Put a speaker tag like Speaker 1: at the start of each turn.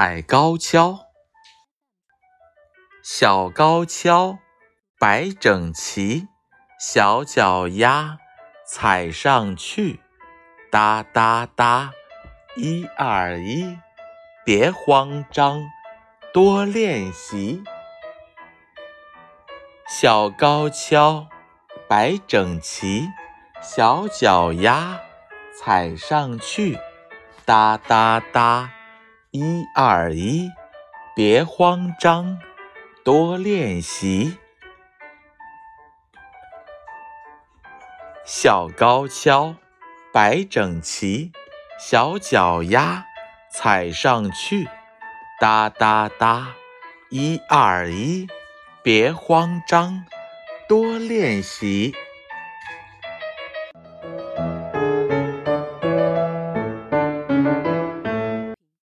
Speaker 1: 踩高跷，小高跷摆整齐，小脚丫踩上去，哒哒哒，一二一，别慌张，多练习。小高跷摆整齐，小脚丫踩上去，哒哒哒。一二一，别慌张，多练习。小高跷摆整齐，小脚丫踩上去，哒哒哒。一二一，别慌张，多练习。